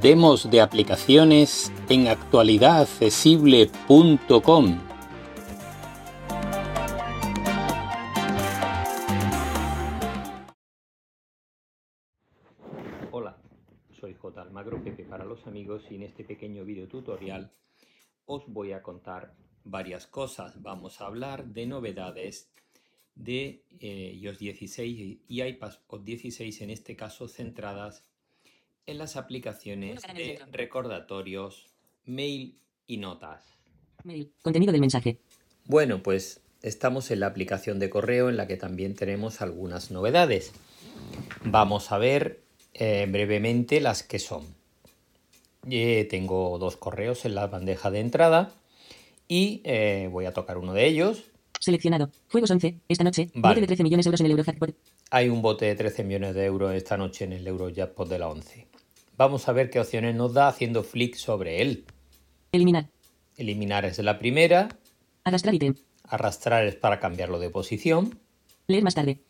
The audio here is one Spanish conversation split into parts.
demos de aplicaciones en actualidadaccesible.com. Hola, soy J. Almagro Pepe para los amigos y en este pequeño video tutorial os voy a contar varias cosas. Vamos a hablar de novedades de eh, iOS 16 y iPadOS 16 en este caso centradas en las aplicaciones de recordatorios, mail y notas. Mail. Contenido del mensaje. Bueno, pues estamos en la aplicación de correo en la que también tenemos algunas novedades. Vamos a ver eh, brevemente las que son. Eh, tengo dos correos en la bandeja de entrada y eh, voy a tocar uno de ellos. Seleccionado. Juegos 11. Esta noche. Vale. De 13 millones de euros en el Eurojackpot. Hay un bote de 13 millones de euros esta noche en el Eurojackpot de la 11. Vamos a ver qué opciones nos da haciendo flick sobre él. Eliminar. Eliminar es la primera, Arrastrar ítem. arrastrar es para cambiarlo de posición. Leer más tarde.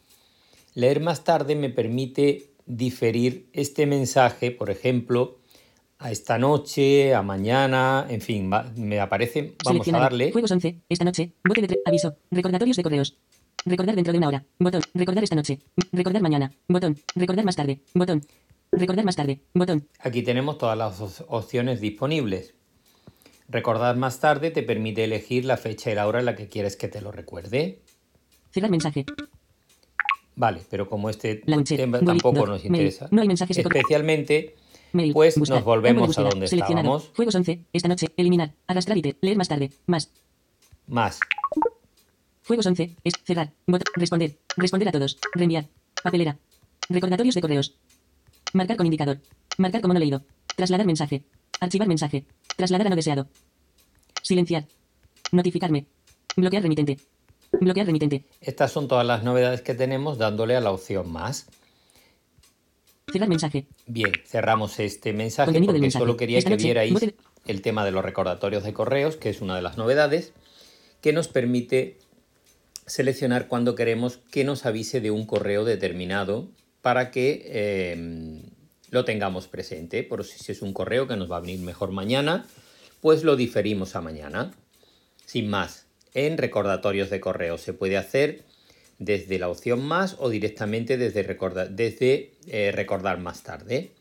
Leer más tarde me permite diferir este mensaje, por ejemplo, a esta noche, a mañana, en fin, va- me aparece, vamos a darle, Juegos 11. Esta noche. Bote de 13. Aviso. Recordatorios de correos. Recordar dentro de una hora. Botón. Recordar esta noche. Recordar mañana. Botón. Recordar más tarde. Botón. Recordar más tarde. Botón. aquí tenemos todas las op- opciones disponibles. Recordar más tarde te permite elegir la fecha y la hora en la que quieres que te lo recuerde. Cerrar mensaje. Vale, pero como este Launcher. tema tampoco doc. nos Mail. interesa, No hay mensajes especialmente, Mail. pues Buscar. nos volvemos a donde estábamos. Juegos 11. Esta noche. Eliminar. Arrastrar ítem. Leer más tarde. Más. más. Juegos 11. Es cerrar. Bot- responder. Responder a todos. Reenviar. Papelera. Recordatorios de correos. Marcar con indicador. Marcar como no leído. Trasladar mensaje. Archivar mensaje. Trasladar a no deseado. Silenciar. Notificarme. Bloquear remitente. Bloquear remitente. Estas son todas las novedades que tenemos dándole a la opción más. Cerrar mensaje. Bien, cerramos este mensaje Contenido del porque mensaje. solo quería Esta que noche, vierais bote el tema de los recordatorios de correos, que es una de las novedades, que nos permite seleccionar cuando queremos que nos avise de un correo determinado para que eh, lo tengamos presente. Por si es un correo que nos va a venir mejor mañana, pues lo diferimos a mañana. Sin más, en recordatorios de correo se puede hacer desde la opción más o directamente desde eh, recordar más tarde.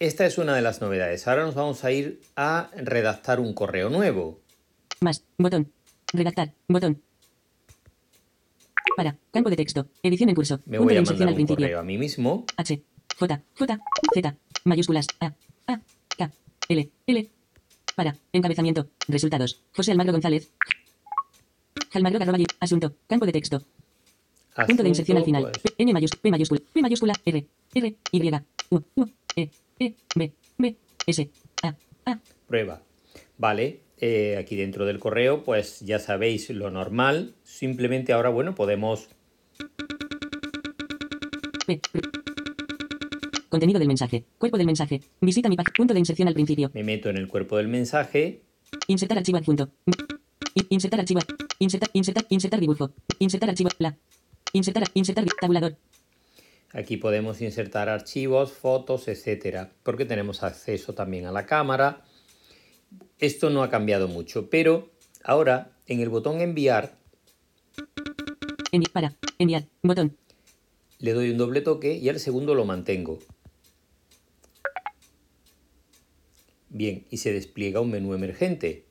Esta es una de las novedades. Ahora nos vamos a ir a redactar un correo nuevo. Más. Botón. Redactar. Botón. Para. Campo de texto. Edición en curso. Me voy a mandar al un principio. correo a mí mismo. H, J, J, Z, mayúsculas, A, A, K, L, L. Para, encabezamiento, resultados. José Almagro González. Almagro arroba, asunto, campo de texto, punto de inserción al Asunto, final. pues, P, N mayúscula, P mayúscula, P mayúscula, R, R, Y, U, U, E, E, B, B, S, A, A. prueba. Vale, eh, aquí dentro del correo, pues ya sabéis lo normal. Simplemente ahora, bueno, podemos. Contenido del mensaje. Cuerpo del mensaje. Visita mi página. Punto de inserción al principio. me meto en el cuerpo del mensaje. Insertar archivo adjunto. In- Insertar archivo. Insertar, insertar, insertar dibujo. Insertar archivo. La. Insertar, insertar tabulador. Aquí podemos insertar archivos, fotos, etcétera, porque tenemos acceso también a la cámara. Esto no ha cambiado mucho, pero ahora en el botón enviar Envi para. Enviar. Botón. le doy un doble toque y al segundo lo mantengo. Bien, y se despliega un menú emergente.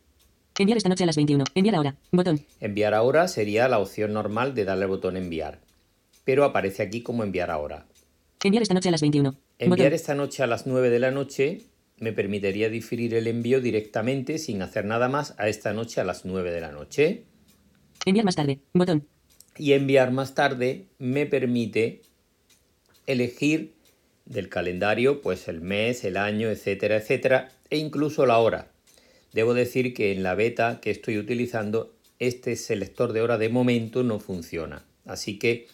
Enviar esta noche a las 21. Enviar ahora. Botón. Enviar ahora sería la opción normal de darle al botón enviar, pero aparece aquí como enviar ahora. Enviar esta noche a las 21. Enviar Botón. esta noche a las 9 de la noche me permitiría diferir el envío directamente sin hacer nada más a esta noche a las 9 de la noche. Enviar más tarde. Botón. Y enviar más tarde me permite elegir del calendario pues el mes, el año, etcétera, etcétera, e incluso la hora. Debo decir que en la beta que estoy utilizando este selector de hora de momento no funciona. Así que,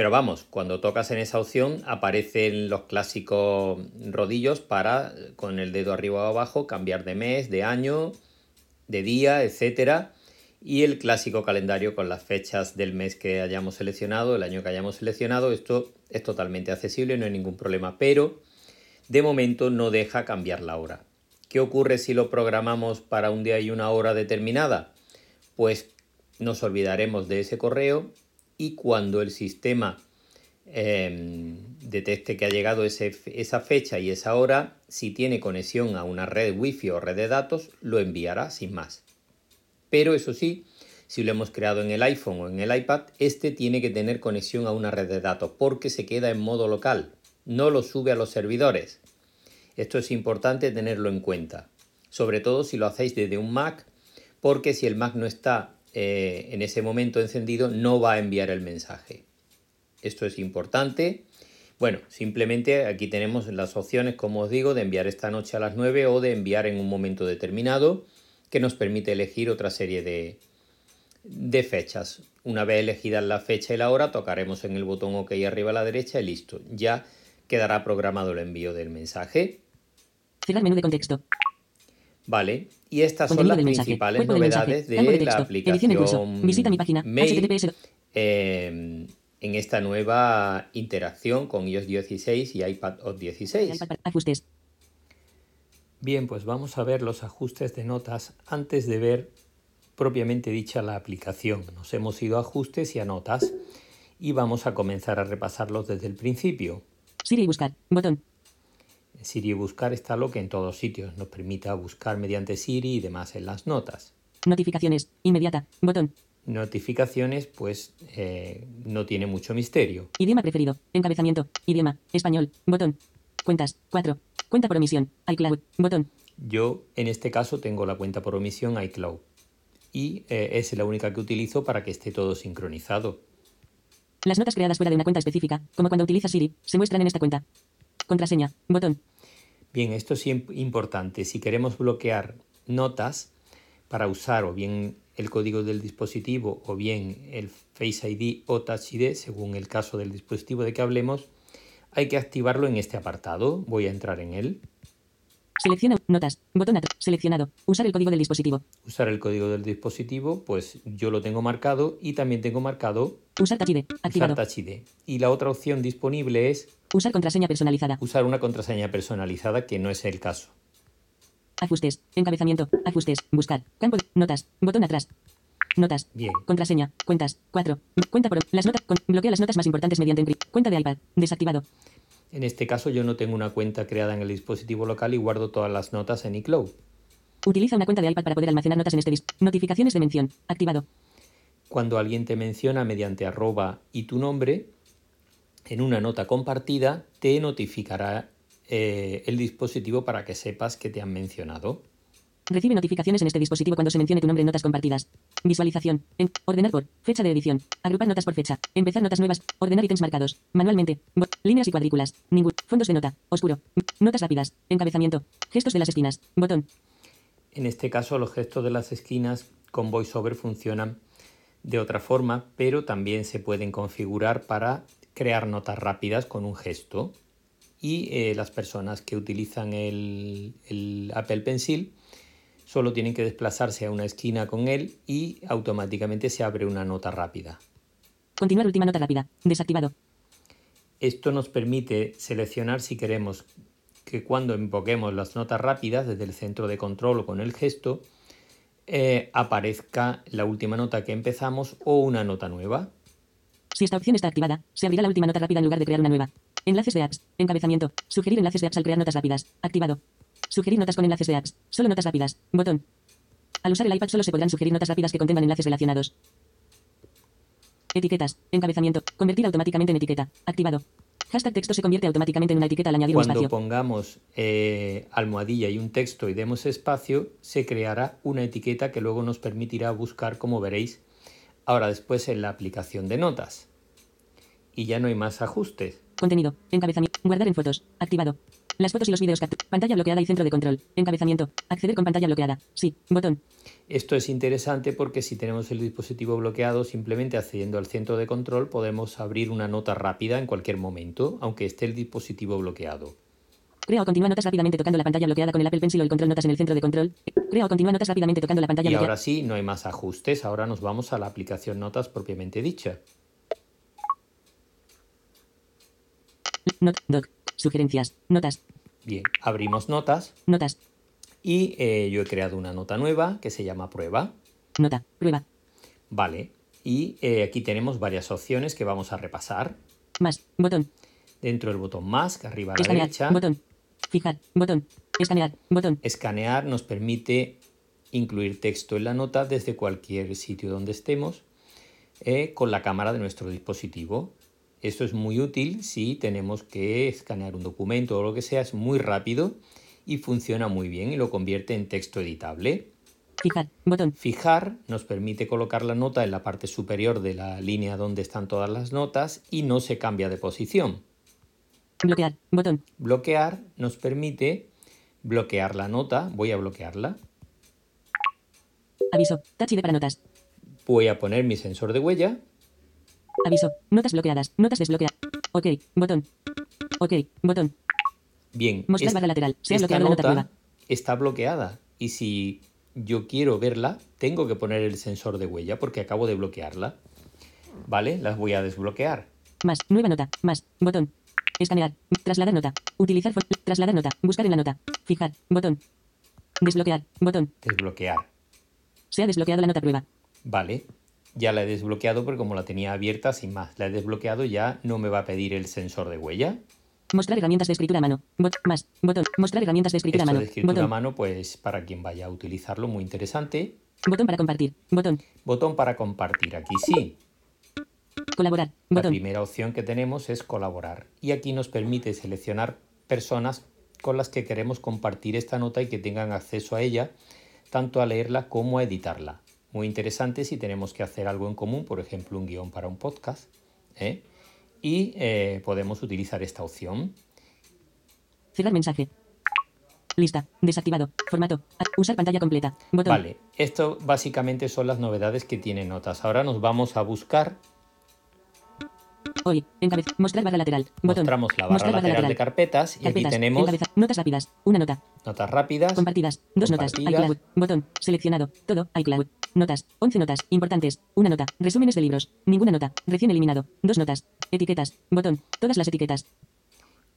pero vamos, cuando tocas en esa opción aparecen los clásicos rodillos para con el dedo arriba o abajo cambiar de mes, de año, de día, etcétera. Y el clásico calendario con las fechas del mes que hayamos seleccionado, el año que hayamos seleccionado. Esto es totalmente accesible, no hay ningún problema. Pero de momento no deja cambiar la hora. ¿Qué ocurre si lo programamos para un día y una hora determinada? Pues nos olvidaremos de ese correo y cuando el sistema em, detecte que ha llegado esa fecha y esa hora, si tiene conexión a una red wifi o red de datos, lo enviará sin más. Pero eso sí, si lo hemos creado en el iPhone o en el iPad, este tiene que tener conexión a una red de datos porque se queda en modo local, no lo sube a los servidores. Esto es importante tenerlo en cuenta, sobre todo si lo hacéis desde un Mac, porque si el Mac no está eh, en ese momento encendido, no va a enviar el mensaje. Esto es importante. Bueno, simplemente aquí tenemos las opciones, como os digo, de enviar esta noche a las 9 o de enviar en un momento determinado, que nos permite elegir otra serie de, de fechas. Una vez elegida la fecha y la hora, tocaremos en el botón OK arriba a la derecha y listo. Ya quedará programado el envío del mensaje. Cerrar menú de contexto. Vale, y estas son las principales novedades de, la aplicación Visita mi página. Mail, eh, en esta nueva interacción con iOS 16 y iPadOS 16. Ajustes. Bien, pues vamos a ver los ajustes de notas antes de ver propiamente dicha la aplicación. Nos hemos ido a ajustes y a notas y vamos a comenzar a repasarlos desde el principio. Siri buscar, botón. Siri buscar está lo que en todos sitios nos permita buscar mediante Siri y demás en las notas. Notificaciones, inmediata, botón. Notificaciones, pues eh, no tiene mucho misterio. Idioma preferido, encabezamiento, idioma, español, botón. Cuentas, 4. Cuenta por omisión, iCloud, botón. Yo en este caso tengo la cuenta por omisión iCloud y eh, es la única que utilizo para que esté todo sincronizado. Las notas creadas fuera de una cuenta específica, como cuando utilizas Siri, se muestran en esta cuenta. Contraseña, botón. Bien, esto es importante. Si queremos bloquear notas para usar o bien el código del dispositivo o bien el Face ID o Touch ID, según el caso del dispositivo de que hablemos, hay que activarlo en este apartado. Voy a entrar en él. Selecciona notas, botón seleccionado, usar el código del dispositivo. Usar el código del dispositivo, pues yo lo tengo marcado y también tengo marcado usar Touch ID, activado. Usar Touch ID. Y la otra opción disponible es usar contraseña personalizada. Usar una contraseña personalizada que no es el caso. Ajustes, encabezamiento, ajustes, buscar, campo de notas, botón atrás. Notas. Bien. Contraseña. Cuentas. 4. Cuenta por las notas. bloquea las notas más importantes mediante encriptación. Cuenta de iPad. Desactivado. En este caso yo no tengo una cuenta creada en el dispositivo local y guardo todas las notas en iCloud. Utiliza una cuenta de iPad para poder almacenar notas en este dispositivo. Notificaciones de mención. Activado. Cuando alguien te menciona mediante arroba y tu nombre, en una nota compartida te notificará eh, el dispositivo para que sepas que te han mencionado. Recibe notificaciones en este dispositivo cuando se mencione tu nombre en notas compartidas. Visualización. ordenar por. Fecha de edición. Agrupar notas por fecha. Empezar notas nuevas. Ordenar ítems marcados. Manualmente. líneas y cuadrículas. Ningún. Fondos de nota. Oscuro. Notas rápidas. Encabezamiento. Gestos de las esquinas. Botón. En este caso los gestos de las esquinas con VoiceOver funcionan de otra forma, pero también se pueden configurar para crear notas rápidas con un gesto. Y eh, las personas que utilizan el, el Apple Pencil Solo tienen que desplazarse a una esquina con él y automáticamente se abre una nota rápida. Continuar última nota rápida. Desactivado. Esto nos permite seleccionar si queremos que cuando invoquemos las notas rápidas desde el centro de control o con el gesto, eh, aparezca la última nota que empezamos o una nota nueva. Si esta opción está activada, se abrirá la última nota rápida en lugar de crear una nueva. Enlaces de apps. Encabezamiento. Sugerir enlaces de apps al crear notas rápidas. Activado. Sugerir notas con enlaces de apps. Solo notas rápidas. Botón. Al usar el iPad solo se podrán sugerir notas rápidas que contengan enlaces relacionados. Etiquetas. Encabezamiento. Convertir automáticamente en etiqueta. Activado. Hashtag texto se convierte automáticamente en una etiqueta al añadir Cuando un espacio. Cuando pongamos eh, almohadilla y un texto y demos espacio, se creará una etiqueta que luego nos permitirá buscar, como veréis, ahora después en la aplicación de notas. Y ya no hay más ajustes. Contenido. Encabezamiento. Guardar en fotos. Activado. Las fotos y los vídeos. Pantalla bloqueada y centro de control. Encabezamiento. Acceder con pantalla bloqueada. Sí. Botón. Esto es interesante porque si tenemos el dispositivo bloqueado, simplemente accediendo al centro de control podemos abrir una nota rápida en cualquier momento, aunque esté el dispositivo bloqueado. Crea o continúa notas rápidamente tocando la pantalla bloqueada con el Apple Pencil o el control notas en el centro de control. Crea o continúa notas rápidamente tocando la pantalla y bloqueada. Y ahora sí, no hay más ajustes. Ahora nos vamos a la aplicación notas propiamente dicha. Not, doc, sugerencias, notas, Bien, abrimos notas Notas. y eh, yo he creado una nota nueva que se llama prueba. Nota. Prueba. Vale, y eh, aquí tenemos varias opciones que vamos a repasar. Más. Botón. Dentro del botón más, que arriba a la Escanear. derecha, Botón. Fijar. Botón. Escanear. Botón. escanear nos permite incluir texto en la nota desde cualquier sitio donde estemos eh, con la cámara de nuestro dispositivo. Esto es muy útil si tenemos que escanear un documento o lo que sea, es muy rápido y funciona muy bien y lo convierte en texto editable. Fijar. Botón. Fijar nos permite colocar la nota en la parte superior de la línea donde están todas las notas y no se cambia de posición. Bloquear. Botón. Bloquear nos permite bloquear la nota. Voy a bloquearla. Aviso. ID para notas. Voy a poner mi sensor de huella. Aviso. Notas bloqueadas. Notas desbloqueadas. Ok. Botón. Ok. Botón. Bien, Mostrar es- barra lateral. Se ha bloqueado la nota nota nueva. está bloqueada y si yo quiero verla, tengo que poner el sensor de huella porque acabo de bloquearla. ¿Vale? Las voy a desbloquear. Más. Nueva nota. Más. Botón. Escanear. Trasladar nota. Utilizar. Trasladar nota. Buscar en la nota. Fijar. Botón. Desbloquear. Botón. Desbloquear. Se ha desbloqueado la nota prueba. Vale. Ya la he desbloqueado porque como la tenía abierta, sin más, la he desbloqueado, ya no me va a pedir el sensor de huella. Mostrar herramientas de escritura a mano. Bot. Más. Botón. Mostrar herramientas de escritura a mano. de escritura a mano, pues para quien vaya a utilizarlo, muy interesante. Botón para compartir. Botón. Botón para compartir. Aquí sí. Colaborar. La Botón. primera opción que tenemos es colaborar. Y aquí nos permite seleccionar personas con las que queremos compartir esta nota y que tengan acceso a ella, tanto a leerla como a editarla. Muy interesante si tenemos que hacer algo en común, por ejemplo, un guion para un podcast. ¿eh? Y eh, podemos utilizar esta opción. Cerrar mensaje. Lista. Desactivado. Formato. Usar pantalla completa. Botón. Vale, esto básicamente son las novedades que tiene Notas. Ahora nos vamos a buscar, Hoy. Encabeza. Mostrar barra lateral. Botón. mostramos la barra Mostrar lateral de carpetas y aquí tenemos Encabeza. Notas rápidas. Una nota. notas rápidas, Compartidas. Dos notas. ICloud. Botón. Seleccionado. Todo. iCloud. Notas. 11 notas. Importantes. Una nota. Resúmenes de libros. Ninguna nota. Recién eliminado. Dos notas. Etiquetas. Botón. Todas las etiquetas.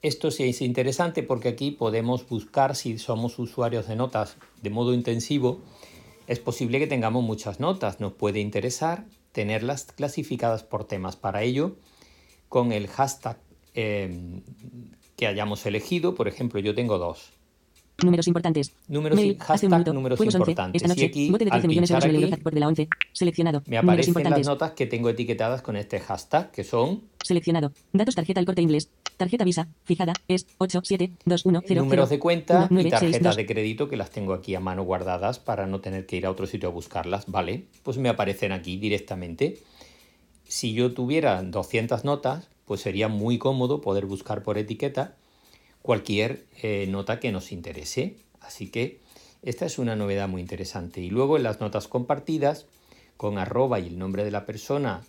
Esto sí es interesante porque aquí podemos buscar si somos usuarios de notas de modo intensivo. Es posible que tengamos muchas notas. Nos puede interesar tenerlas clasificadas por temas. Para ello, con el hashtag eh, que hayamos elegido, por ejemplo, yo tengo dos. Números importantes. Números Mail, hace hashtag un minuto. números Juegos 11. importantes. Esta noche. Y aquí, bote de al 13 millones euros aquí, de la 11. Seleccionado. Me aparecen las notas que tengo etiquetadas con este hashtag, que son Seleccionado. Datos tarjeta el corte inglés. Tarjeta Visa. Fijada. Es 8, 7, 2, 1, 0, números de cuenta 1, 9, y tarjetas 6, 2. de crédito que las tengo aquí a mano guardadas para no tener que ir a otro sitio a buscarlas, ¿vale? Pues me aparecen aquí directamente. Si yo tuviera 200 notas, pues sería muy cómodo poder buscar por etiqueta cualquier eh, nota que nos interese. Así que esta es una novedad muy interesante. Y luego en las notas compartidas, con arroba y el nombre de la persona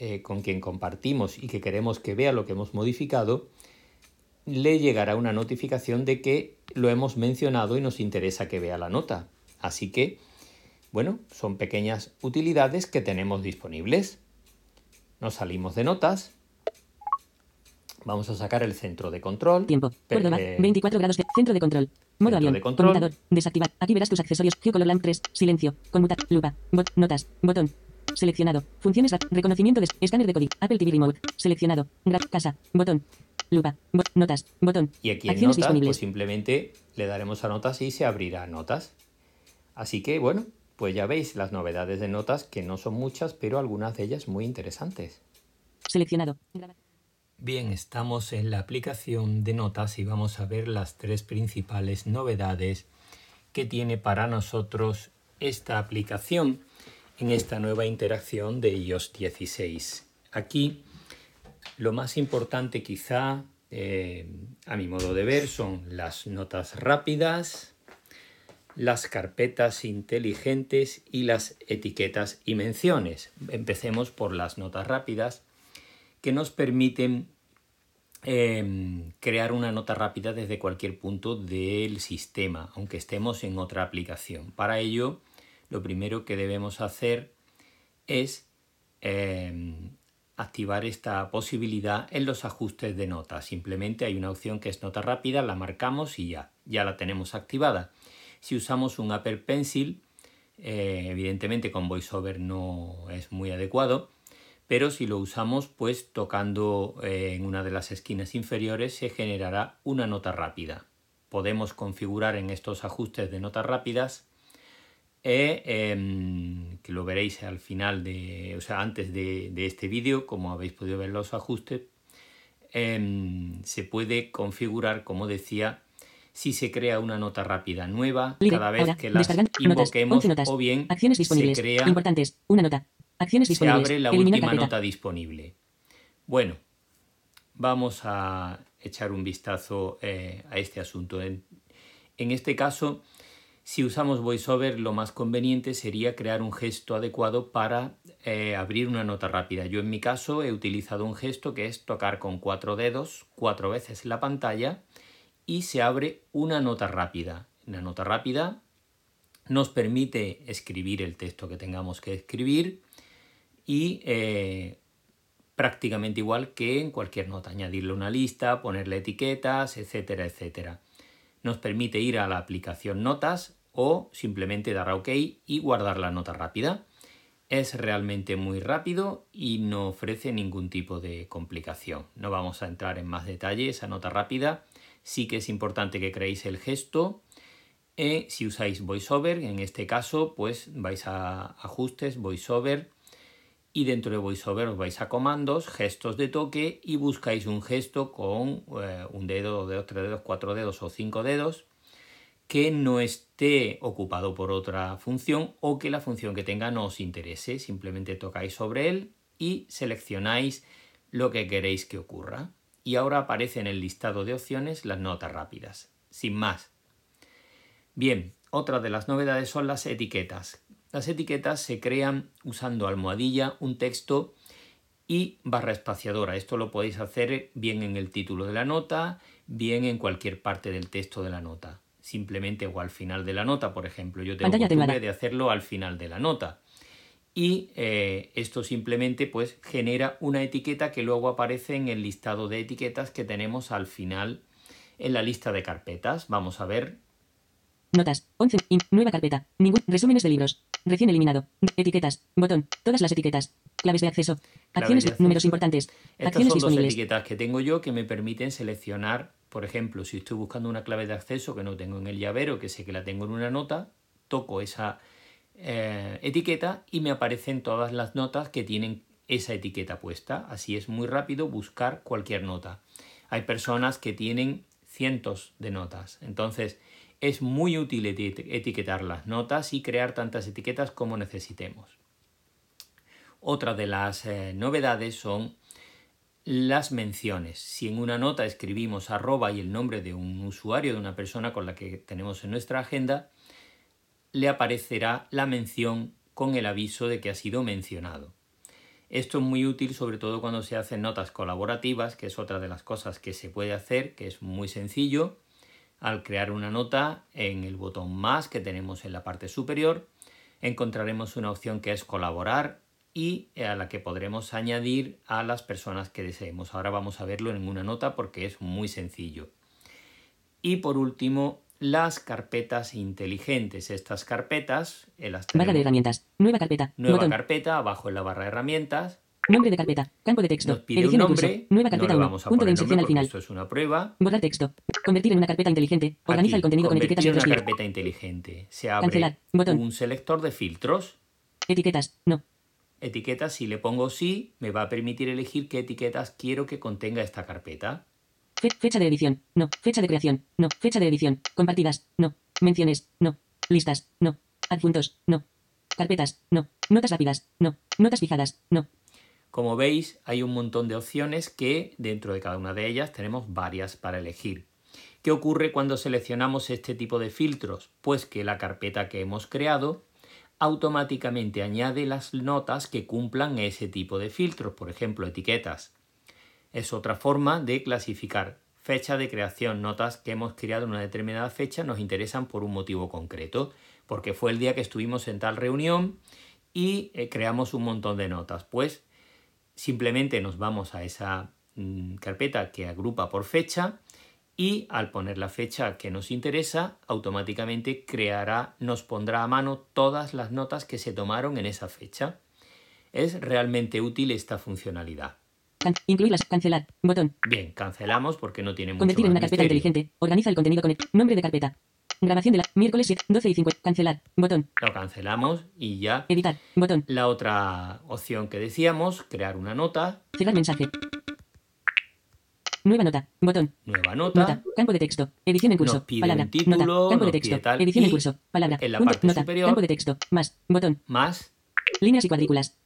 eh, con quien compartimos y que queremos que vea lo que hemos modificado, le llegará una notificación de que lo hemos mencionado y nos interesa que vea la nota. Así que, bueno, son pequeñas utilidades que tenemos disponibles. Nos salimos de notas. Vamos a sacar el centro de control. Tiempo. Córdoba. eh, 24 grados. de- Centro de control. Modo avión. de control. Desactivar. Aquí verás tus accesorios. Geocolor Lamp 3. Silencio. Conmutar. Lupa. Bot. Notas. Botón. Seleccionado. Funciones. Reconocimiento de escáner de código. Apple TV Remote. Seleccionado. Casa. Botón. Lupa. Bot. Notas. Botón. Y aquí en Acciones notas, disponibles. pues simplemente le daremos a notas y se abrirá notas. Así que, bueno, pues ya veis las novedades de notas, que no son muchas, pero algunas de ellas muy interesantes. Seleccionado. Bien, estamos en la aplicación de notas y vamos a ver las tres principales novedades que tiene para nosotros esta aplicación en esta nueva interacción de iOS 16. Aquí lo más importante quizá, eh, a mi modo de ver, son las notas rápidas, las carpetas inteligentes y las etiquetas y menciones. Empecemos por las notas rápidas que nos permiten eh, crear una nota rápida desde cualquier punto del sistema, aunque estemos en otra aplicación. Para ello, lo primero que debemos hacer es eh, activar esta posibilidad en los ajustes de nota. Simplemente hay una opción que es nota rápida, la marcamos y ya, ya la tenemos activada. Si usamos un Apple Pencil, eh, evidentemente con VoiceOver no es muy adecuado, pero si lo usamos pues tocando eh, en una de las esquinas inferiores se generará una nota rápida. Podemos configurar en estos ajustes de notas rápidas e, em, que lo veréis al final de, o sea, antes de, este vídeo, como habéis podido ver los ajustes, em, se puede configurar, como decía, si se crea una nota rápida nueva cada vez que las invoquemos o bien Acciones disponibles. se crea importantes una nota Acciones disponibles. se abre la última nota disponible. Bueno, vamos a echar un vistazo eh, a este asunto. En, en este caso, si usamos VoiceOver, lo más conveniente sería crear un gesto adecuado para eh, abrir una nota rápida. Yo en mi caso he utilizado un gesto que es tocar con cuatro dedos cuatro veces la pantalla y se abre una nota rápida. La nota rápida nos permite escribir el texto que tengamos que escribir y eh, prácticamente igual que en cualquier nota, añadirle una lista, ponerle etiquetas, etcétera, etcétera. Nos permite ir a la aplicación Notas o simplemente dar a OK y guardar la nota rápida. Es realmente muy rápido y no ofrece ningún tipo de complicación. No vamos a entrar en más detalle, esa nota rápida sí que es importante que creéis el gesto. Eh, si usáis VoiceOver, en este caso, pues vais a ajustes, VoiceOver y dentro de VoiceOver os vais a comandos, gestos de toque y buscáis un gesto con eh, un dedo, dos dedos, tres dedos, cuatro dedos o cinco dedos que no esté ocupado por otra función o que la función que tenga no os interese. Simplemente tocáis sobre él y seleccionáis lo que queréis que ocurra. Y ahora aparece en el listado de opciones las notas rápidas. Sin más. Bien, otra de las novedades son las etiquetas. Las etiquetas se crean usando almohadilla, un texto y barra espaciadora. Esto lo podéis hacer bien en el título de la nota, bien en cualquier parte del texto de la nota simplemente o al final de la nota, por ejemplo. Yo tengo costumbre de hacerlo al final de la nota. Y eh, esto simplemente pues genera una etiqueta que luego aparece en el listado de etiquetas que tenemos al final en la lista de carpetas. Vamos a ver. Notas. 11. nueva carpeta. Ningún. Resúmenes de libros. Recién eliminado. Etiquetas. Botón. Todas las etiquetas. Claves de acceso. Acciones. De números importantes. Estas acciones son dos etiquetas que tengo yo que me permiten seleccionar por ejemplo, si estoy buscando una clave de acceso que no tengo en el llavero, que sé que la tengo en una nota, toco esa eh, etiqueta y me aparecen todas las notas que tienen esa etiqueta puesta. Así es muy rápido buscar cualquier nota. Hay personas que tienen cientos de notas. Entonces, es muy útil etiquetar las notas y crear tantas etiquetas como necesitemos. Otra de las eh, novedades son las menciones. Si en una nota escribimos arroba y el nombre de un usuario, de una persona con la que tenemos en nuestra agenda, le aparecerá la mención con el aviso de que ha sido mencionado. Esto es muy útil sobre todo cuando se hacen notas colaborativas, que es otra de las cosas que se puede hacer, que es muy sencillo. Al crear una nota, en el botón más que tenemos en la parte superior, encontraremos una opción que es colaborar y a la que podremos añadir a las personas que deseemos. Ahora vamos a verlo en una nota porque es muy sencillo. Y por último, las carpetas inteligentes. Estas carpetas, en las barra de herramientas, nueva carpeta, nueva carpeta, abajo en la barra de herramientas. Nombre de carpeta, campo de texto, edición un nombre, nueva carpeta no 1, punto de inserción al final. Esto es una prueba. Borrar texto, convertir en una carpeta inteligente, organiza el contenido con etiquetas en una carpeta inteligente. Se abre Cancelar, botón. un selector de filtros. Etiquetas, no, etiquetas, si le pongo sí, me va a permitir elegir qué etiquetas quiero que contenga esta carpeta. Fecha de edición, no. Fecha de creación, no. Fecha de edición, compartidas, no. Menciones, no. Listas, no. Adjuntos, no. Carpetas, no. Notas rápidas, no. Notas fijadas, no. Como veis, hay un montón de opciones que dentro de cada una de ellas tenemos varias para elegir. ¿Qué ocurre cuando seleccionamos este tipo de filtros? Pues que la carpeta que hemos creado automáticamente añade las notas que cumplan ese tipo de filtros, por ejemplo, etiquetas. Es otra forma de clasificar fecha de creación, notas que hemos creado en una determinada fecha nos interesan por un motivo concreto, porque fue el día que estuvimos en tal reunión y eh, creamos un montón de notas. Pues simplemente nos vamos a esa mm, carpeta que agrupa por fecha y al poner la fecha que nos interesa, automáticamente creará, nos pondrá a mano todas las notas que se tomaron en esa fecha. Es realmente útil esta funcionalidad. Can- incluirlas. Cancelar. Botón. Bien, cancelamos porque no tiene mucho Convertir en una carpeta misterio. inteligente. Organiza el contenido con el nombre de carpeta. Grabación de la miércoles 7, 12 y 50. Cancelar. Botón. Lo cancelamos y ya. Editar. Botón. La otra opción que decíamos, crear una nota, Cerrar mensaje. Nueva nota. Botón. nueva nota. Nota. Campo de texto. Edición en curso. Palabra. un título, nota. Campo de texto. tal, Edición en curso. Palabra. en la Punto. parte nota. superior- Campo de texto. Más. Botón. Más, Líneas y cuadrículas.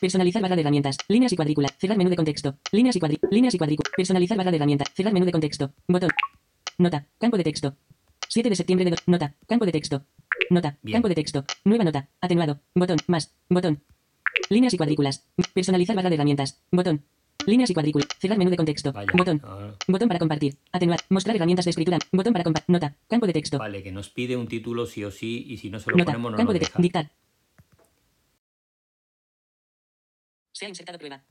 Personalizar barra de herramientas. Líneas y cuadrícula. Cerrar menú de contexto. Líneas y cuadrí. Líneas y cuadrícula. Personalizar barra de herramientas. Cerrar menú de contexto. Botón. Nota. Campo de texto. 7 de septiembre de do- Nota. Campo de texto. Nota. Bien. Campo de texto. Nueva nota. Atenuado. Botón. Más. Botón. Líneas y cuadrículas. Personalizar barra de herramientas. Botón. Líneas y cuadrículas. Cerrar menú de contexto. vaya. Botón. ah, Botón para compartir. Atenuar. Mostrar herramientas de escritura. Botón para compartir. Nota. Campo de texto. Vale, que nos pide un título sí o sí y si no se lo Nota. ponemos no Campo nos de deja. texto. Dictar. Se ha insertado prueba.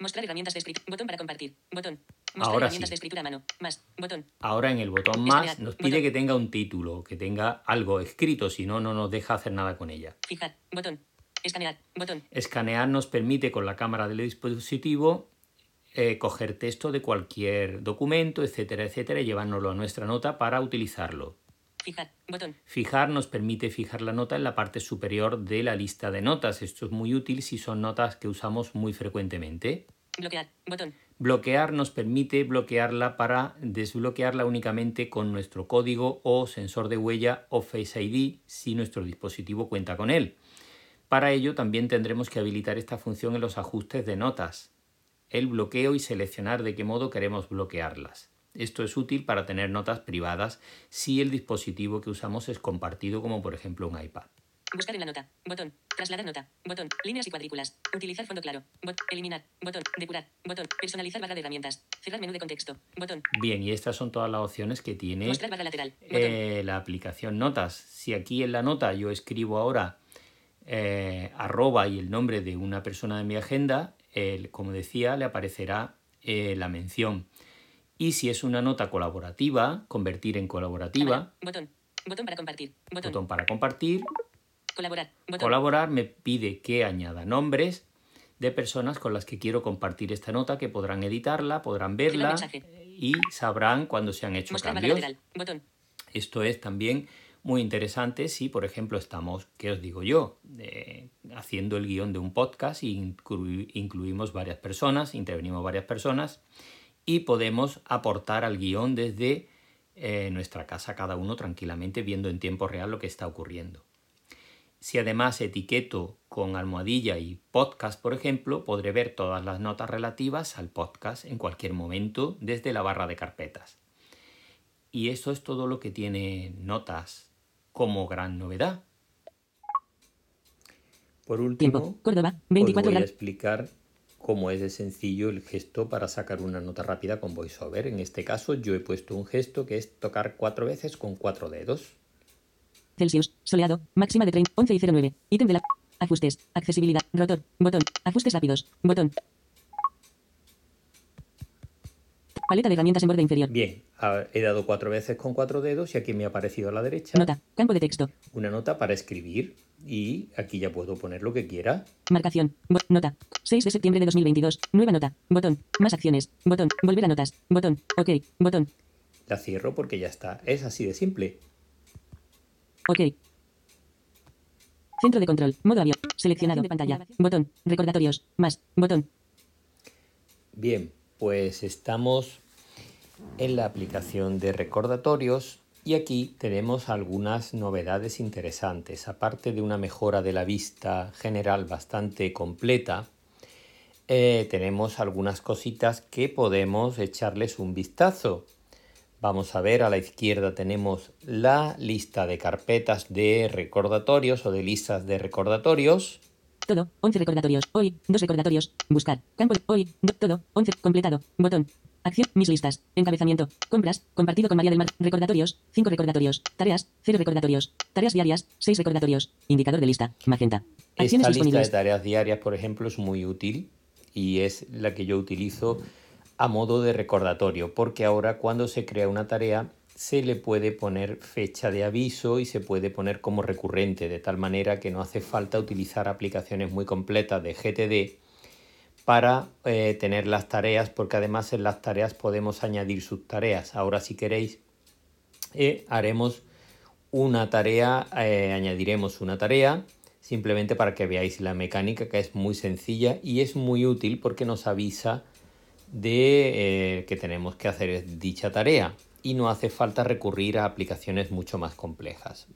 Mostrar herramientas de escritura. Botón para compartir. Botón. Mostrar Ahora herramientas sí. de escritura a mano. Más. Botón. Ahora en el botón más nos pide botón. que tenga un título, que tenga algo escrito, si no, no nos deja hacer nada con ella. Fijar. Botón. Escanear. Botón. Escanear nos permite con la cámara del dispositivo eh, coger texto de cualquier documento, etcétera, etcétera, y llevárnoslo a nuestra nota para utilizarlo. Fijar. Botón. Fijar nos permite fijar la nota en la parte superior de la lista de notas. Esto es muy útil si son notas que usamos muy frecuentemente. Bloquear. Botón. Bloquear nos permite bloquearla para desbloquearla únicamente con nuestro código o sensor de huella o Face ID si nuestro dispositivo cuenta con él. Para ello también tendremos que habilitar esta función en los ajustes de notas, el bloqueo y seleccionar de qué modo queremos bloquearlas. Esto es útil para tener notas privadas si el dispositivo que usamos es compartido como por ejemplo un iPad. Buscar en la nota. Botón. Trasladar nota. Botón. Líneas y cuadrículas. Utilizar fondo claro. Bot. Eliminar. Botón. Depurar. Botón. Personalizar barra de herramientas. Cerrar menú de contexto. Botón. Bien, y estas son todas las opciones que tiene barra lateral. Eh, la aplicación Notas. Si aquí en la nota yo escribo ahora eh, arroba y el nombre de una persona de mi agenda, el- como decía, le aparecerá eh, la mención. Y si es una nota colaborativa, convertir en colaborativa. Botón. Botón para compartir. Botón. botón para compartir, Colaborar. Botón. colaborar me pide que añada nombres de personas con las que quiero compartir esta nota, que podrán editarla, podrán verla y sabrán cuando se han hecho Mostrar cambios. Botón. Esto es también muy interesante si, por ejemplo, estamos, ¿qué os digo yo? Eh, haciendo el guion de un podcast y inclu- incluimos varias personas, intervenimos varias personas y podemos aportar al guion desde eh, nuestra casa cada uno tranquilamente viendo en tiempo real lo que está ocurriendo. Si además etiqueto con almohadilla y podcast, por ejemplo, podré ver todas las notas relativas al podcast en cualquier momento desde la barra de carpetas. Y eso es todo lo que tiene notas como gran novedad. Por último, Tiempo. Córdoba. os 24 voy a grados. explicar cómo es de sencillo el gesto para sacar una nota rápida con VoiceOver. En este caso yo he puesto un gesto que es tocar cuatro veces con cuatro dedos. Celsius. Soleado. Máxima de 30. 11 y 09. Ítem de la. Ajustes. Accesibilidad. Rotor. Botón. Ajustes rápidos. Botón. Paleta de herramientas en borde inferior. Bien, he dado cuatro veces con cuatro dedos y aquí me ha aparecido a la derecha Nota. Campo de texto. una nota para escribir y aquí ya puedo poner lo que quiera. Marcación. Bo- nota. 6 de septiembre de 2022. Nueva nota. Botón. Más acciones. Botón. Volver a notas. Botón. Ok. Botón. La cierro porque ya está. Es así de simple. Ok. Centro de control. Modo avión. Seleccionado de pantalla. Botón. Recordatorios. Más. Botón. Bien, pues estamos en la aplicación de recordatorios y aquí tenemos algunas novedades interesantes. Aparte de una mejora de la vista general bastante completa, eh, tenemos algunas cositas que podemos echarles un vistazo. Vamos a ver, a la izquierda tenemos la lista de carpetas de recordatorios o de listas de recordatorios. Todo. 11 recordatorios. Hoy. 2 recordatorios. Buscar. Campo. Hoy. do- todo. 11. Completado. Botón. Acción. Mis listas. Encabezamiento. Compras. Compartido con María del Mar. Recordatorios. 5 recordatorios. Tareas. 0 recordatorios. Tareas diarias. 6 recordatorios. Indicador de lista. Magenta. Acciones Esta lista de tareas diarias, por ejemplo, es muy útil y es la que yo utilizo a modo de recordatorio, porque ahora cuando se crea una tarea se le puede poner fecha de aviso y se puede poner como recurrente, de tal manera que no hace falta utilizar aplicaciones muy completas de GTD para eh, tener las tareas, porque además en las tareas podemos añadir subtareas. Ahora si queréis, eh, haremos una tarea, eh, añadiremos una tarea, simplemente para que veáis la mecánica que es muy sencilla y es muy útil porque nos avisa de que tenemos que hacer dicha tarea y no hace falta recurrir a aplicaciones mucho más complejas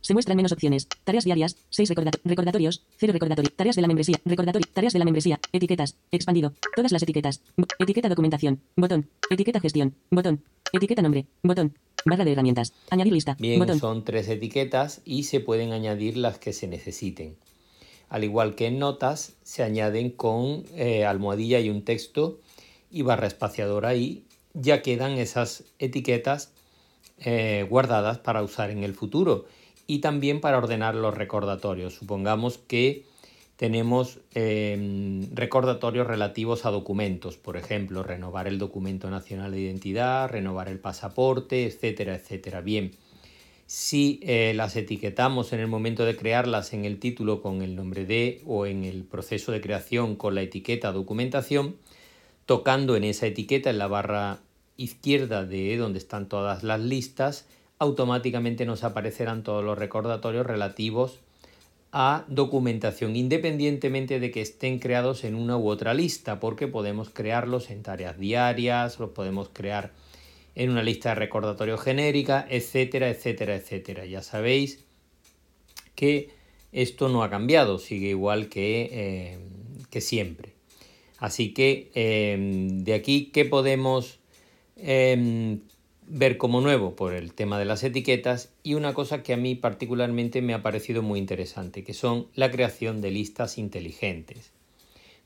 se muestran menos opciones. Tareas diarias, 6 recordatorios, 0 recordatorio, tareas de la membresía, recordatorio, tareas de la membresía, etiquetas, expandido, todas las etiquetas, etiqueta documentación, botón, etiqueta gestión, botón, etiqueta nombre, botón, barra de herramientas, añadir lista, Bien, son tres etiquetas y se pueden añadir las que se necesiten. Al igual que en notas, se añaden con eh, almohadilla y un texto y barra espaciadora y ya quedan esas etiquetas eh, guardadas para usar en el futuro y también para ordenar los recordatorios. Supongamos que tenemos em, recordatorios relativos a documentos, por ejemplo, renovar el documento nacional de identidad, renovar el pasaporte, etcétera, etcétera. Bien, si eh, las etiquetamos en el momento de crearlas en el título con el nombre de o en el proceso de creación con la etiqueta documentación, tocando en esa etiqueta en la barra izquierda de donde están todas las listas, automáticamente nos aparecerán todos los recordatorios relativos a documentación, independientemente de que estén creados en una u otra lista, porque podemos crearlos en tareas diarias, los podemos crear en una lista de recordatorio genérica, etcétera, etcétera, etcétera. Ya sabéis que esto no ha cambiado, sigue igual que, eh, que siempre. Así que eh, de aquí, ¿qué podemos em, ver como nuevo por el tema de las etiquetas y una cosa que a mí particularmente me ha parecido muy interesante, que son la creación de listas inteligentes.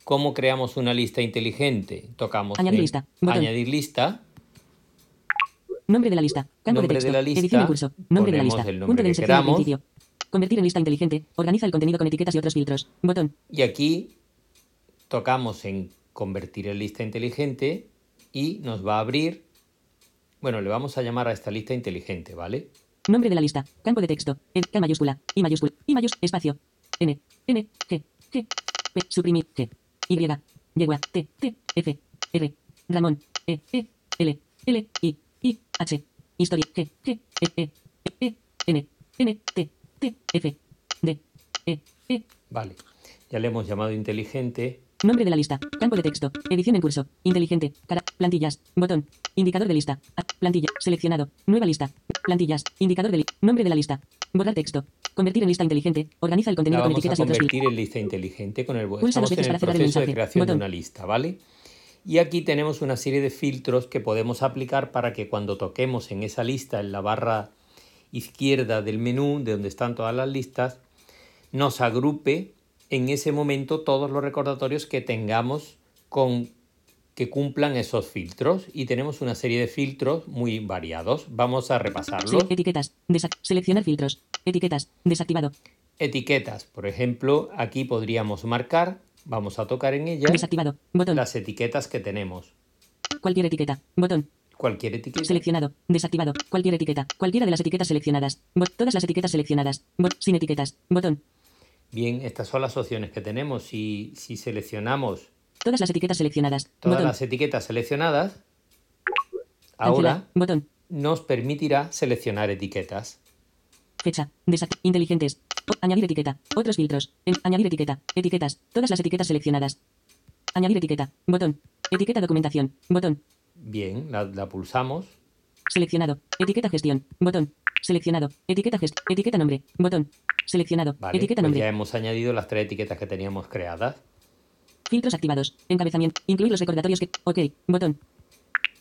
¿Cómo creamos una lista inteligente? Tocamos añadir lista. Añadir lista. Nombre de la lista. Campo de texto. De la lista, edición en curso. Nombre de la lista. Punto de inserción. Convertir en lista inteligente. Organiza el contenido con etiquetas y otros filtros. Botón. Y aquí tocamos en convertir en lista inteligente y nos va a abrir bueno, le vamos a llamar a esta lista inteligente, ¿vale? Nombre de la lista. Campo de texto. En K mayúscula. I mayúscula. I mayúscula. Espacio. N. N. G. G. P. Suprimir. G. Y. Yegua. T. T. F. R. Ramón. E. E. L. L. I. I. H. Historia. G. G. E. E. E. N. N. T. T. F. D. E. E. Vale. Ya le hemos llamado inteligente Nombre de la lista. Campo de texto. Edición en curso. Inteligente. Cara. Plantillas. Botón. Indicador de lista. Plantilla. Seleccionado. Nueva lista. Plantillas. Indicador de lista. Nombre de la lista. Borrar texto. Convertir en lista inteligente. Organiza el contenido con etiquetas y otros convertir en lista inteligente con el Pulsa Estamos en el proceso de creación de una lista, ¿vale? Y aquí tenemos una serie de filtros que podemos aplicar para que cuando toquemos en esa lista, en la barra izquierda del menú, de donde están todas las listas, nos agrupe en ese momento todos los recordatorios que tengamos con que cumplan esos filtros y tenemos una serie de filtros muy variados. Vamos a repasarlos. etiquetas. seleccionar filtros. Etiquetas. Desactivado. Etiquetas. Por ejemplo, aquí podríamos marcar, vamos a tocar en ella. Desactivado. Botón. Las etiquetas que tenemos. Cualquier etiqueta. Botón. Cualquier etiqueta. Seleccionado. Desactivado. Cualquier etiqueta. Cualquiera de las etiquetas seleccionadas. todas las etiquetas seleccionadas. sin etiquetas. Botón. Bien, estas son las opciones que tenemos. Si, si seleccionamos... Todas las etiquetas seleccionadas. Todas las etiquetas seleccionadas. Ahora botón. nos permitirá seleccionar etiquetas. Fecha. inteligentes. añadir etiqueta. Otros filtros. añadir etiqueta. Etiquetas. Todas las etiquetas seleccionadas. Añadir etiqueta. Botón. Etiqueta documentación. Botón. Bien, la, la pulsamos. Seleccionado. Etiqueta gestión. Botón. Seleccionado. Etiqueta gestión. Etiqueta nombre. Botón. Seleccionado. etiqueta pues nombre. Ya hemos añadido las tres etiquetas que teníamos creadas. Filtros activados. Encabezamiento. Incluir los recordatorios que. Ok. Botón.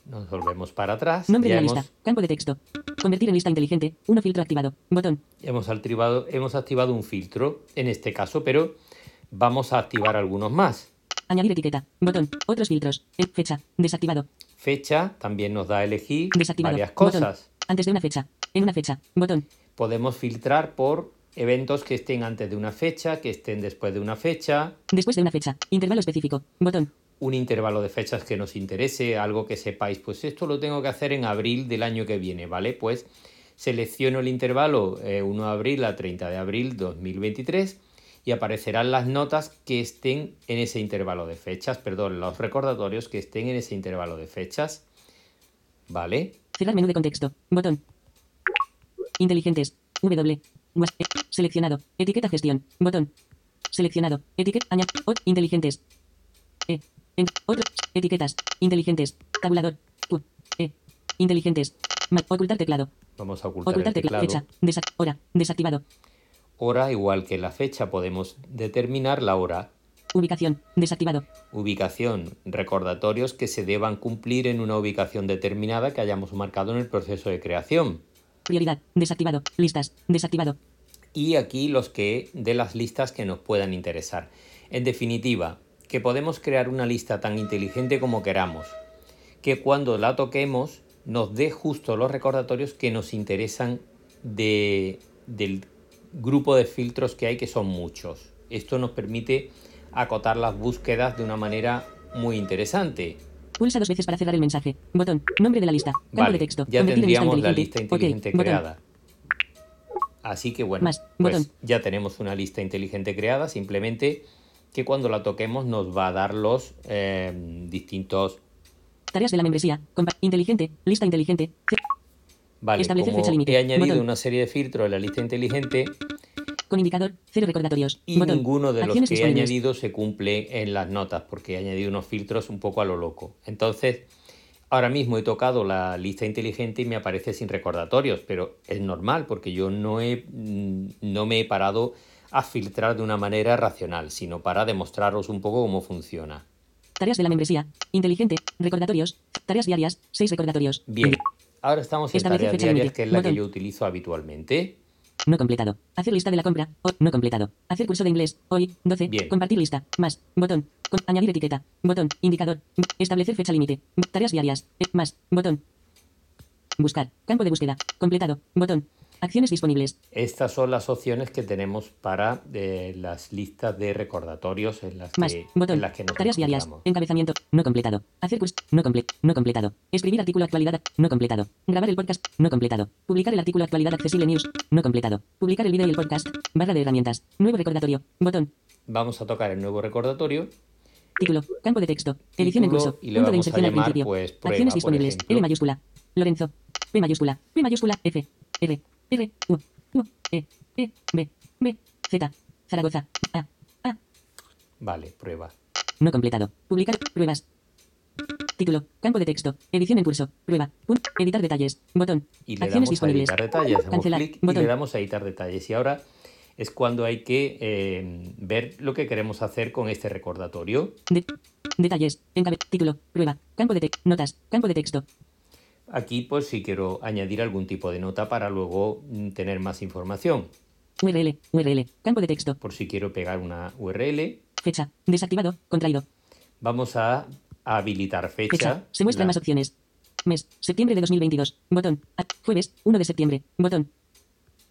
Nos volvemos para atrás. Nombre de la lista. Campo de texto. Convertir en lista inteligente. Uno filtro activado. Botón. Hemos activado, hemos activado un filtro en este caso, pero vamos a activar algunos más. Añadir etiqueta. Botón. Otros filtros. Fecha. Desactivado. Fecha también nos da a elegir varias cosas. Antes de una fecha. En una fecha. Botón. Podemos filtrar por Eventos que estén antes de una fecha, que estén después de una fecha, Después de una fecha. Intervalo específico. Botón. un intervalo de fechas que nos interese, algo que sepáis, pues esto lo tengo que hacer en abril del año que viene, ¿vale? Pues selecciono el intervalo eh, 1 de abril a 30 de abril 2023 y aparecerán las notas que estén en ese intervalo de fechas, perdón, los recordatorios que estén en ese intervalo de fechas, ¿vale? Cerrar menú de contexto. Botón. Inteligentes. W. Seleccionado. Etiqueta gestión. Botón. Seleccionado. Etiqueta. Añadir. Inteligentes. E. En. Otro. Etiquetas. Inteligentes. Tabulador. Q. E. Inteligentes. Ma- ocultar teclado. Vamos a ocultar, Ocultar el teclado. teclado. Fecha. Desa- hora. Desactivado. Hora, igual que la fecha, podemos determinar la hora. Ubicación. Desactivado. Ubicación, recordatorios que se deban cumplir en una ubicación determinada que hayamos marcado en el proceso de creación. Prioridad. Desactivado. Listas. Desactivado. y aquí los que de las listas que nos puedan interesar. En definitiva, que podemos crear una lista tan inteligente como queramos, que cuando la toquemos nos dé justo los recordatorios que nos interesan de, del grupo de filtros que hay, que son muchos. Esto nos permite acotar las búsquedas de una manera muy interesante. Pulsa dos veces para cerrar el mensaje. Botón. Nombre de la lista. Campo Vale, de texto. ya tendríamos la lista inteligente. Ok, botón. creada. Así que bueno, Más, pues botón. ya tenemos una lista inteligente creada, simplemente que cuando la toquemos nos va a dar los eh, distintos... Tareas de la membresía. Compa- inteligente. Lista inteligente. Vale, Establecer como fecha límite, he añadido botón. una serie de filtros en la lista inteligente Con indicador. Cero recordatorios. y Botón. ninguno de los que he añadido se cumple en las notas porque he añadido unos filtros un poco a lo loco. Entonces, ahora mismo he tocado la lista inteligente y me aparece sin recordatorios, pero es normal porque yo no, he, mm, no me he parado a filtrar de una manera racional, sino para demostraros un poco cómo funciona. Tareas de la membresía. Inteligente. Recordatorios. Tareas diarias. Seis recordatorios. Bien, ahora estamos en Establecer tareas diarias, que es la que yo utilizo habitualmente. No completado. Hacer lista de la compra. O no completado. Hacer curso de inglés. Hoy. 12. Bien. Compartir lista. Más. Botón. Con- añadir etiqueta. Botón. Indicador. Establecer fecha límite. Tareas diarias. Eh, más. Botón. Buscar. Campo de búsqueda. Completado. Botón. Acciones disponibles. Estas son las opciones que tenemos para eh, las listas de recordatorios en las Más. que, Botón. en las que nos Tareas diarias. Encabezamiento. No completado. Hacer curso. No comple No completado. Escribir artículo actualidad. No completado. Grabar el podcast. No completado. Publicar el artículo actualidad accesible news. No completado. Publicar el vídeo y el podcast. Barra de herramientas. Nuevo recordatorio. Botón. Vamos a tocar el nuevo recordatorio. Título. Campo de texto. Edición en curso. y le Punto de a inserción al principio. pues, prueba, Acciones disponibles. L mayúscula. Lorenzo. P mayúscula. P mayúscula. F. R. R. U. U. E. E. B. B. Z. Zaragoza. A. A. Vale, prueba. No completado. Publicar. Pruebas. Título. Campo de texto. Edición en curso. Prueba. Pun- editar detalles. Botón. Y le Acciones damos a disponibles. editar detalles, hacemos Cancelar. clic y Botón. le damos a editar detalles. Y ahora es cuando hay que eh, ver lo que queremos hacer con este recordatorio. De- detalles. Encabe. Título. Prueba. Campo de texto. Notas. Campo de texto. Aquí pues si quiero añadir algún tipo de nota para luego mm, tener más información. URL. URL. Campo de texto. Por si quiero pegar una URL, Fecha. Desactivado. Contraído. vamos a habilitar fecha. Fecha. Se muestran La- más opciones. Mes. Septiembre de 2022. Botón. Jueves. 1 de septiembre. Botón.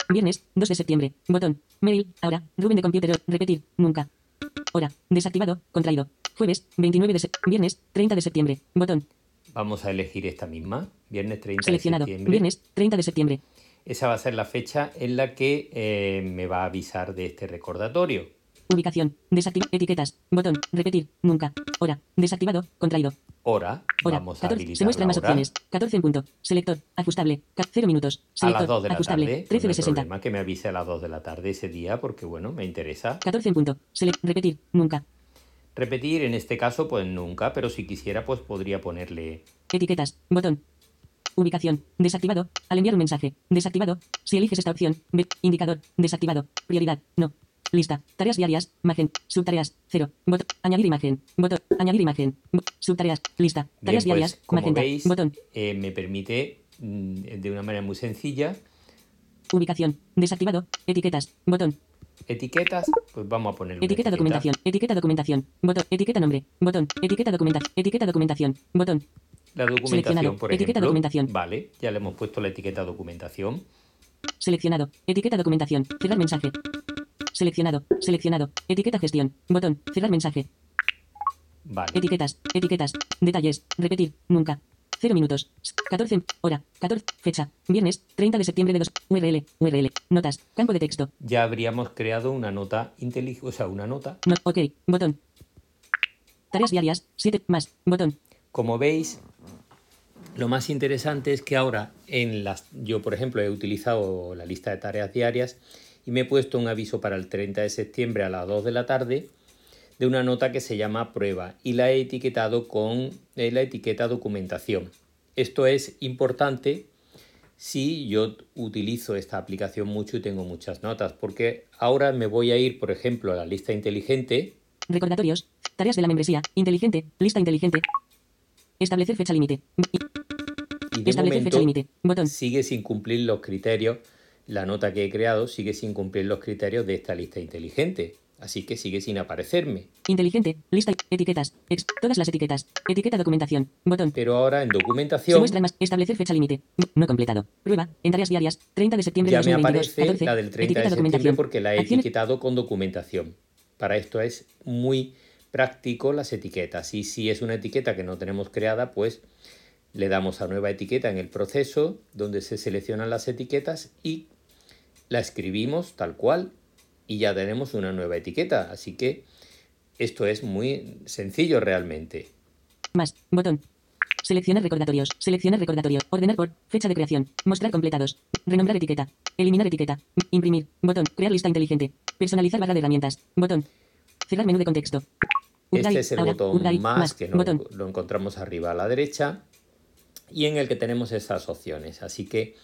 Viernes. 2 de septiembre. Botón. Mail. Ahora. Rubén de computer. Repetir. Nunca. Hora. Desactivado. Contraído. Jueves. 29 de septiembre. Viernes. 30 de septiembre. Botón. Vamos a elegir esta misma, viernes 30 Seleccionado. de septiembre. Viernes. 30 de septiembre. Esa va a ser la fecha en la que eh, me va a avisar de este recordatorio. Ubicación. Desactivado. Etiquetas. Botón. Repetir. Nunca. Hora. Desactivado. Contraído. Hora, Hora. vamos a 14. habilitar Se muestran más hora. opciones. 14 en punto. Selector. Ajustable. 0 minutos. A Selector. las 2 de la ajustable. tarde. 13 no de hay 60. problema que me avise a las 2 de la tarde ese día porque bueno, me interesa. 14 en punto. Select. Repetir. Nunca. Repetir en este caso pues nunca, pero si quisiera pues podría ponerle Etiquetas. Botón. Ubicación. Desactivado. Al enviar un mensaje. Desactivado. Si eliges esta opción. Ve. Indicador. Desactivado. Prioridad. No. Lista. Tareas diarias. Imagen. Subtareas. 0. Botón. Añadir imagen. Botón. Añadir imagen. Subtareas. Lista. Bien, Tareas pues, diarias. como Magenta. veis, Botón. eh, me permite mm, de una manera muy sencilla Ubicación. Desactivado. Etiquetas. Botón. Etiquetas, pues vamos a poner Etiqueta documentación. Etiqueta documentación. Botón. Etiqueta nombre. Botón. Etiqueta documentación. Etiqueta documentación. Botón. La documentación, por Etiqueta ejemplo. documentación. Vale, ya le hemos puesto la etiqueta documentación. Seleccionado. Etiqueta documentación. Cerrar mensaje. Seleccionado. Seleccionado. Etiqueta gestión. Botón. Cerrar mensaje. Vale. Etiquetas. Etiquetas. Detalles. Repetir. Nunca. 0 minutos. 14. Hora. 14. Fecha. Viernes. 30 de septiembre de 2. URL. URL. Notas. Campo de texto. Ya habríamos creado una nota inteligente, o sea, una nota. No. Ok. Botón. Tareas diarias. 7. Más. Botón. Como veis, lo más interesante es que ahora en las yo por ejemplo he utilizado la lista de tareas diarias y me he puesto un aviso para el 30 de septiembre a las 2 de la tarde de una nota que se llama prueba y la he etiquetado con eh, la etiqueta documentación. Esto es importante si yo utilizo esta aplicación mucho y tengo muchas notas, porque ahora me voy a ir, por ejemplo, a la lista inteligente. Recordatorios. Tareas de la membresía. Inteligente. Lista inteligente. Establecer fecha límite. Y de Establecer fecha límite. Botón. sigue sin cumplir los criterios, la nota que he creado sigue sin cumplir los criterios de esta lista inteligente. Así que sigue sin aparecerme. Inteligente. Lista. Etiquetas. Ex- todas las etiquetas. Etiqueta documentación. Botón. Pero ahora en Se documentación muestran más. Establecer fecha límite. No completado. Prueba. En tareas diarias. 30 de septiembre ya de me 2022. aparece 14. la del 30 Etiqueta de septiembre documentación. porque la he Acciones- etiquetado con documentación. Para esto es muy práctico las etiquetas. Y si es una etiqueta que no tenemos creada, pues le damos a nueva etiqueta en el proceso donde se seleccionan las etiquetas y la escribimos tal cual y ya tenemos una nueva etiqueta. Así que esto es muy sencillo realmente. Más. Botón. Seleccionar recordatorios. Seleccionar recordatorio. Ordenar por. Fecha de creación. Mostrar completados. Renombrar etiqueta. Eliminar etiqueta. Imprimir. Botón. Crear lista inteligente. Personalizar barra de herramientas. Botón. Cerrar menú de contexto. Este es el Ahora. botón Update. más que no- Botón. lo encontramos arriba a la derecha y en el que tenemos estas opciones. Así que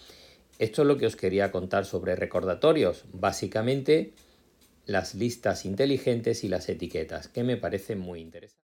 esto es lo que os quería contar sobre recordatorios. Básicamente las listas inteligentes y las etiquetas, que me parecen muy interesantes.